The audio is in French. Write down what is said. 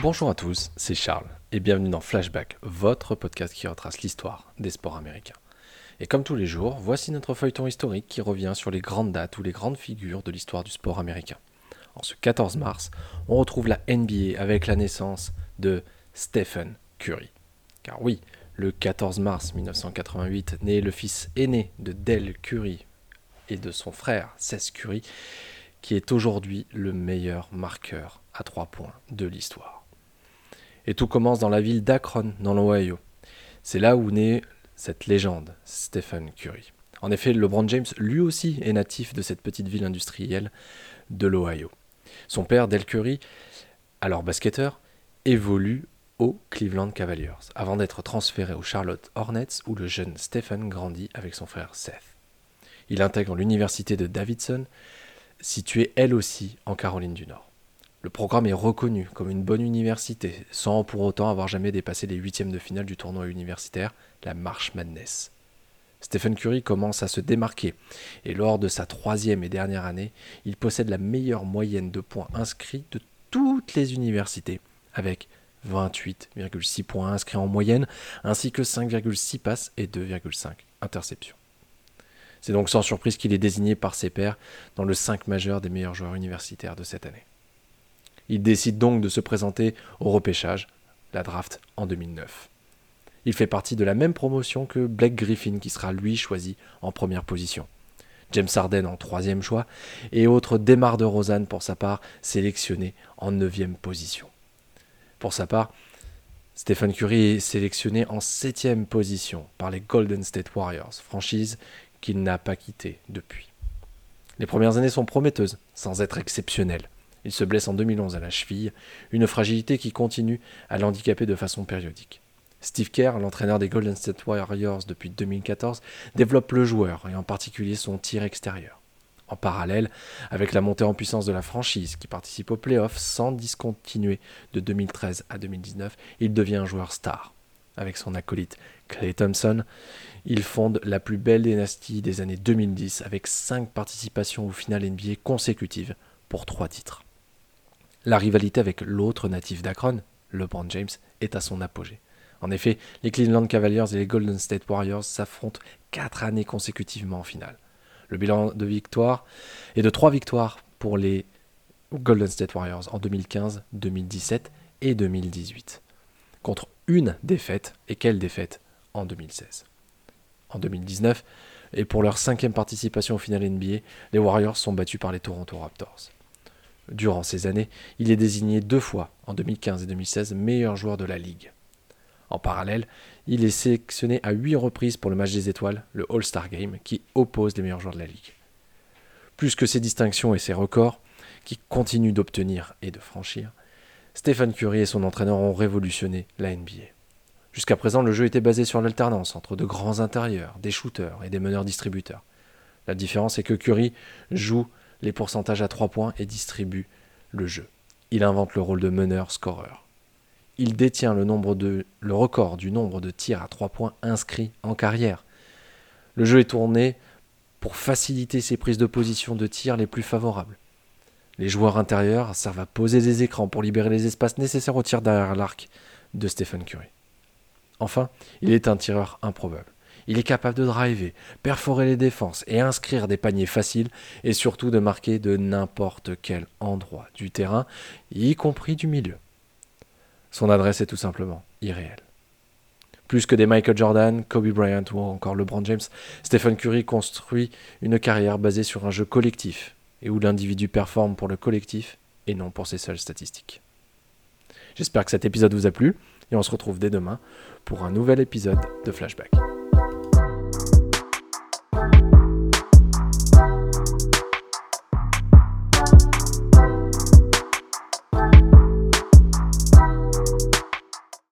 Bonjour à tous, c'est Charles et bienvenue dans Flashback, votre podcast qui retrace l'histoire des sports américains. Et comme tous les jours, voici notre feuilleton historique qui revient sur les grandes dates ou les grandes figures de l'histoire du sport américain. En ce 14 mars, on retrouve la NBA avec la naissance de Stephen Curry. Car oui, le 14 mars 1988 naît le fils aîné de Dell Curry et de son frère Seth Curry, qui est aujourd'hui le meilleur marqueur à trois points de l'histoire. Et tout commence dans la ville d'Akron, dans l'Ohio. C'est là où naît cette légende, Stephen Curry. En effet, LeBron James, lui aussi, est natif de cette petite ville industrielle de l'Ohio. Son père, Del Curry, alors basketteur, évolue aux Cleveland Cavaliers, avant d'être transféré aux Charlotte Hornets, où le jeune Stephen grandit avec son frère Seth. Il intègre l'université de Davidson, située elle aussi en Caroline du Nord. Le programme est reconnu comme une bonne université, sans pour autant avoir jamais dépassé les huitièmes de finale du tournoi universitaire, la March Madness. Stephen Curry commence à se démarquer, et lors de sa troisième et dernière année, il possède la meilleure moyenne de points inscrits de toutes les universités, avec 28,6 points inscrits en moyenne, ainsi que 5,6 passes et 2,5 interceptions. C'est donc sans surprise qu'il est désigné par ses pairs dans le 5 majeur des meilleurs joueurs universitaires de cette année. Il décide donc de se présenter au repêchage, la draft en 2009. Il fait partie de la même promotion que Blake Griffin qui sera lui choisi en première position. James Harden en troisième choix et autre Demar de Rosanne pour sa part sélectionné en neuvième position. Pour sa part, Stephen Curry est sélectionné en septième position par les Golden State Warriors, franchise qu'il n'a pas quittée depuis. Les premières années sont prometteuses, sans être exceptionnelles. Il se blesse en 2011 à la cheville, une fragilité qui continue à l'handicaper de façon périodique. Steve Kerr, l'entraîneur des Golden State Warriors depuis 2014, développe le joueur et en particulier son tir extérieur. En parallèle, avec la montée en puissance de la franchise qui participe aux playoffs sans discontinuer de 2013 à 2019, il devient un joueur star. Avec son acolyte Clay Thompson, il fonde la plus belle dynastie des années 2010 avec 5 participations au final NBA consécutives pour 3 titres. La rivalité avec l'autre natif d'Akron, LeBron James, est à son apogée. En effet, les Cleveland Cavaliers et les Golden State Warriors s'affrontent quatre années consécutivement en finale. Le bilan de victoire est de trois victoires pour les Golden State Warriors en 2015, 2017 et 2018, contre une défaite, et quelle défaite, en 2016. En 2019, et pour leur cinquième participation au final NBA, les Warriors sont battus par les Toronto Raptors. Durant ces années, il est désigné deux fois, en 2015 et 2016, meilleur joueur de la Ligue. En parallèle, il est sélectionné à huit reprises pour le match des étoiles, le All-Star Game, qui oppose les meilleurs joueurs de la Ligue. Plus que ses distinctions et ses records, qui continue d'obtenir et de franchir, Stephen Curry et son entraîneur ont révolutionné la NBA. Jusqu'à présent, le jeu était basé sur l'alternance entre de grands intérieurs, des shooters et des meneurs distributeurs. La différence est que Curry joue les pourcentages à 3 points et distribue le jeu. Il invente le rôle de meneur-scoreur. Il détient le, record du nombre de tirs à 3 points inscrits en carrière. Le jeu est tourné pour faciliter ses prises de position de tir les plus favorables. Les joueurs intérieurs servent à poser des écrans pour libérer les espaces nécessaires au tir derrière l'arc de Stephen Curry. Enfin, il est un tireur improbable. Il est capable de driver, perforer les défenses et inscrire des paniers faciles et surtout de marquer de n'importe quel endroit du terrain, y compris du milieu. Son adresse est tout simplement irréelle. Plus que des Michael Jordan, Kobe Bryant ou encore LeBron James, Stephen Curry construit une carrière basée sur un jeu collectif et où l'individu performe pour le collectif et non pour ses seules statistiques. J'espère que cet épisode vous a plu et on se retrouve dès demain pour un nouvel épisode de Flashback.